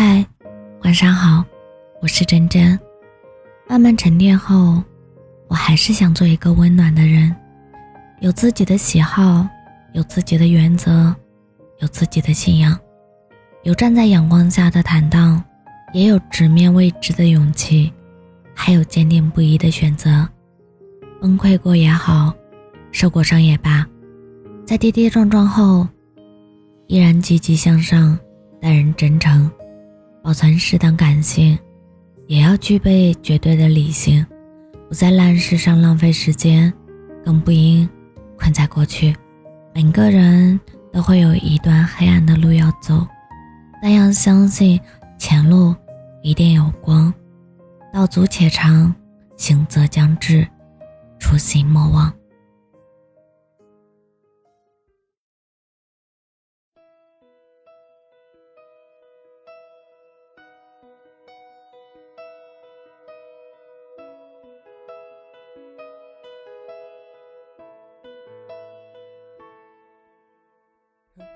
嗨，晚上好，我是真真。慢慢沉淀后，我还是想做一个温暖的人，有自己的喜好，有自己的原则，有自己的信仰，有站在阳光下的坦荡，也有直面未知的勇气，还有坚定不移的选择。崩溃过也好，受过伤也罢，在跌跌撞撞后，依然积极向上，待人真诚。保存适当感性，也要具备绝对的理性，不在烂事上浪费时间，更不应困在过去。每个人都会有一段黑暗的路要走，但要相信前路一定有光。道阻且长，行则将至，初心莫忘。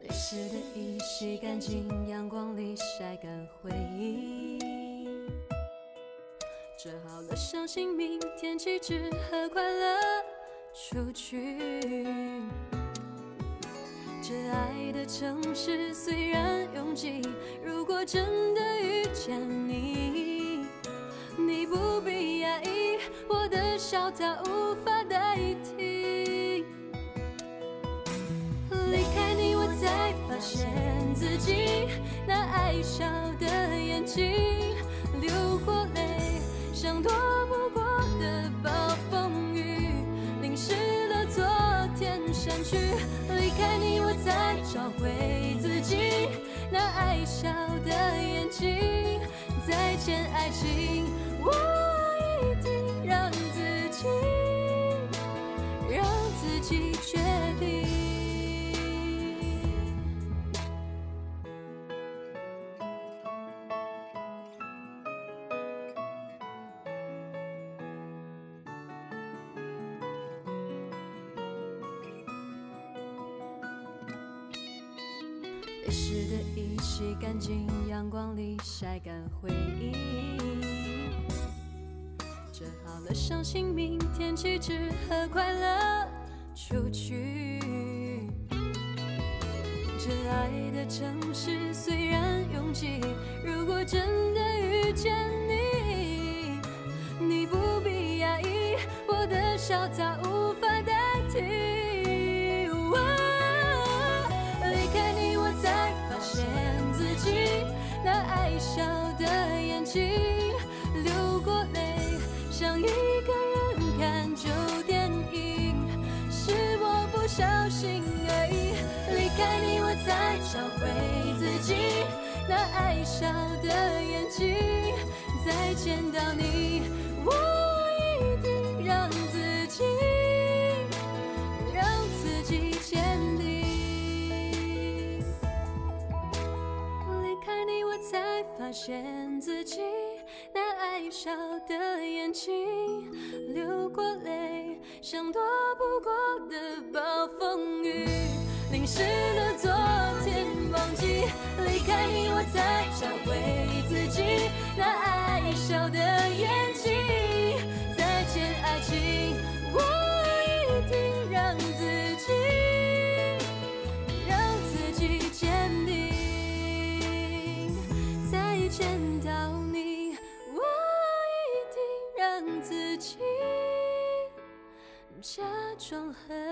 泪湿的衣洗干净，阳光里晒干回忆。折好了伤心明天起只和快乐出去。这爱的城市虽然拥挤，如果真的遇见你，你不必压抑，我的笑它无法代替。离开现自己那爱笑的眼睛，流过泪，像躲不过的暴风雨，淋湿了昨天删去。离开你，我才找回自己那爱笑的眼睛。再见，爱情，我一定让自己，让自己决湿的衣洗干净，阳光里晒干回忆。折好了伤心，明天起只和快乐出去。这爱的城市虽然拥挤，如果真的遇见你，你不必压抑，我的笑它无法代替。心而已。离开你，我才找回自己那爱笑的眼睛。再见到你，我一定让自己，让自己坚定。离开你，我才。发现自己笑的眼睛，流过泪，像躲不过的暴风雨，淋湿的昨天，忘记离开你，我才找回自己那爱笑的伤害。